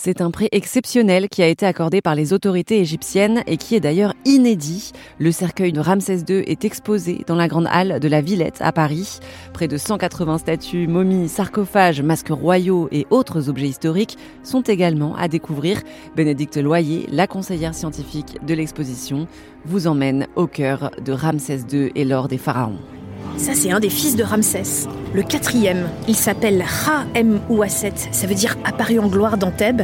C'est un prix exceptionnel qui a été accordé par les autorités égyptiennes et qui est d'ailleurs inédit. Le cercueil de Ramsès II est exposé dans la grande halle de la Villette à Paris. Près de 180 statues, momies, sarcophages, masques royaux et autres objets historiques sont également à découvrir. Bénédicte Loyer, la conseillère scientifique de l'exposition, vous emmène au cœur de Ramsès II et l'or des pharaons. Ça, c'est un des fils de Ramsès, le quatrième. Il s'appelle Ra-M-Ouasset, ça veut dire apparu en gloire d'Anteb.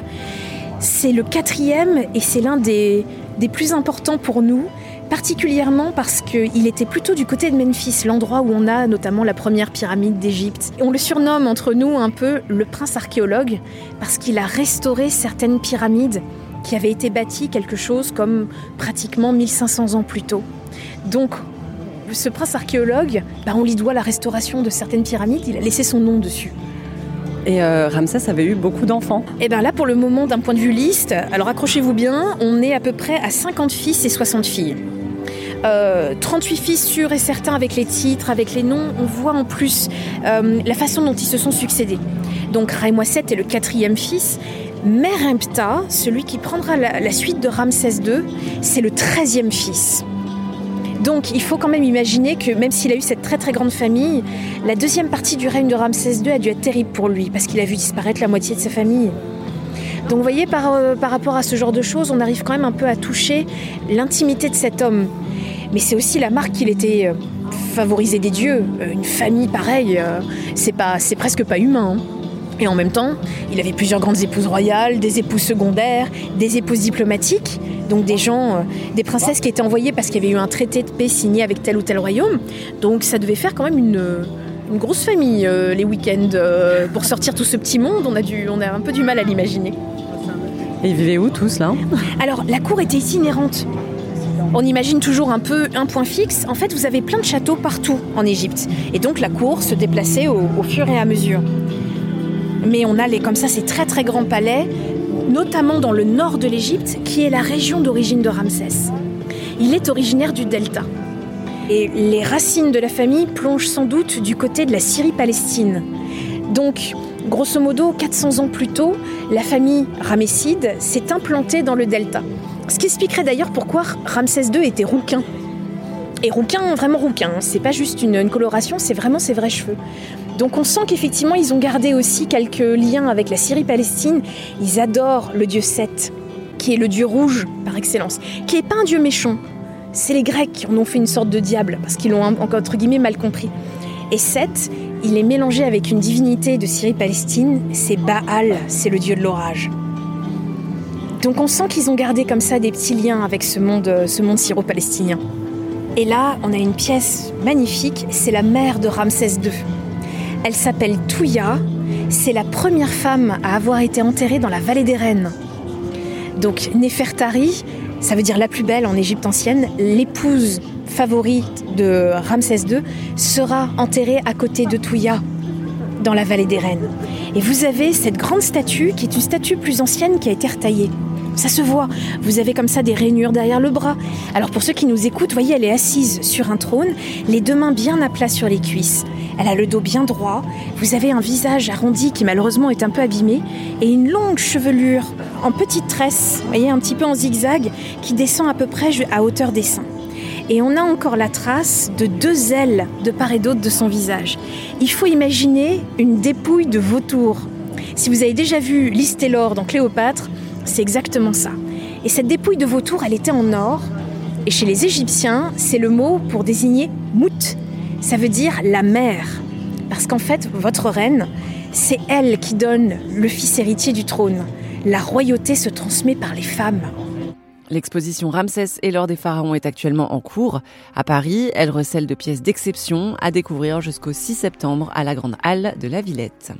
C'est le quatrième et c'est l'un des, des plus importants pour nous, particulièrement parce qu'il était plutôt du côté de Memphis, l'endroit où on a notamment la première pyramide d'Égypte. On le surnomme entre nous un peu le prince archéologue, parce qu'il a restauré certaines pyramides qui avaient été bâties quelque chose comme pratiquement 1500 ans plus tôt. Donc ce prince archéologue, bah, on lui doit la restauration de certaines pyramides, il a laissé son nom dessus. Et euh, Ramsès avait eu beaucoup d'enfants. Et eh bien là, pour le moment, d'un point de vue liste, alors accrochez-vous bien, on est à peu près à 50 fils et 60 filles. 38 euh, fils sûrs et certains avec les titres, avec les noms. On voit en plus euh, la façon dont ils se sont succédés. Donc Raïmoisset est le quatrième fils. Merempta, celui qui prendra la, la suite de Ramsès II, c'est le treizième fils. Donc il faut quand même imaginer que même s'il a eu cette très très grande famille, la deuxième partie du règne de Ramsès II a dû être terrible pour lui parce qu'il a vu disparaître la moitié de sa famille. Donc vous voyez, par, euh, par rapport à ce genre de choses, on arrive quand même un peu à toucher l'intimité de cet homme. Mais c'est aussi la marque qu'il était euh, favorisé des dieux. Euh, une famille pareille, c'est presque pas humain. Hein. Et en même temps, il avait plusieurs grandes épouses royales, des épouses secondaires, des épouses diplomatiques, donc des gens, euh, des princesses qui étaient envoyées parce qu'il y avait eu un traité de paix signé avec tel ou tel royaume. Donc ça devait faire quand même une, grosse famille euh, les week-ends. Euh, pour sortir tout ce petit monde, on a, dû, on a un peu du mal à l'imaginer. Et ils vivaient où tous là? Alors la cour était itinérante. On imagine toujours un peu un point fixe. En fait, vous avez plein de châteaux partout en Égypte. Et donc la cour se déplaçait au fur et à mesure mais on a comme ça ces très très grands palais, notamment dans le nord de l'Égypte, qui est la région d'origine de Ramsès. Il est originaire du delta. Et les racines de la famille plongent sans doute du côté de la Syrie-Palestine. Donc, grosso modo, 400 ans plus tôt, la famille ramesside s'est implantée dans le delta. Ce qui expliquerait d'ailleurs pourquoi Ramsès II était rouquin. Et rouquin, vraiment rouquin, hein. c'est pas juste une, coloration, c'est vraiment ses vrais cheveux. Donc on sent qu'effectivement ils ont gardé aussi quelques liens avec la Syrie-Palestine. Ils adorent le dieu Seth, qui est le dieu rouge par excellence, qui n'est pas un dieu méchant. C'est les Grecs qui en ont fait une sorte de diable, parce qu'ils l'ont entre guillemets mal compris. Et Seth, il est mélangé avec une divinité de Syrie-Palestine, c'est Baal, c'est le dieu de l'orage. Donc on sent qu'ils ont gardé comme ça des petits liens avec ce monde, ce monde syro-palestinien. Et là, on a une pièce magnifique, c'est la mère de Ramsès II. Elle s'appelle Touya. C'est la première femme à avoir été enterrée dans la vallée des reines. Donc Nefertari, ça veut dire la plus belle en Égypte ancienne, l'épouse favorite de Ramsès II, sera enterrée à côté de Touya dans la vallée des reines. Et vous avez cette grande statue qui est une statue plus ancienne qui a été retaillée. Ça se voit. Vous avez comme ça des rainures derrière le bras. Alors pour ceux qui nous écoutent, voyez, elle est assise sur un trône, les deux mains bien à plat sur les cuisses. Elle a le dos bien droit. Vous avez un visage arrondi qui malheureusement est un peu abîmé et une longue chevelure en petite tresse, voyez, un petit peu en zigzag, qui descend à peu près à hauteur des seins. Et on a encore la trace de deux ailes de part et d'autre de son visage. Il faut imaginer une dépouille de vautour. Si vous avez déjà vu l'or dans Cléopâtre, c'est exactement ça. Et cette dépouille de vautour, elle était en or. Et chez les Égyptiens, c'est le mot pour désigner mout. Ça veut dire la mère. Parce qu'en fait, votre reine, c'est elle qui donne le fils héritier du trône. La royauté se transmet par les femmes. L'exposition Ramsès et l'or des pharaons est actuellement en cours. À Paris, elle recèle de pièces d'exception à découvrir jusqu'au 6 septembre à la Grande Halle de la Villette.